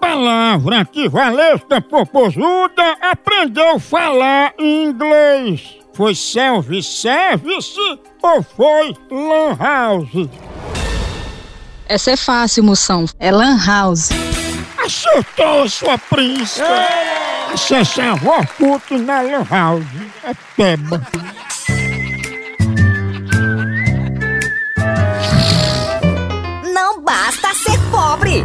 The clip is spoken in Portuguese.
palavra que Valesca Popozuda aprendeu a falar em inglês? Foi self-service ou foi lan house? Essa é fácil, moção. É Lan House. Acertou, sua príncipe! Acessar o Orkut na lan house. É peba. Não basta ser pobre.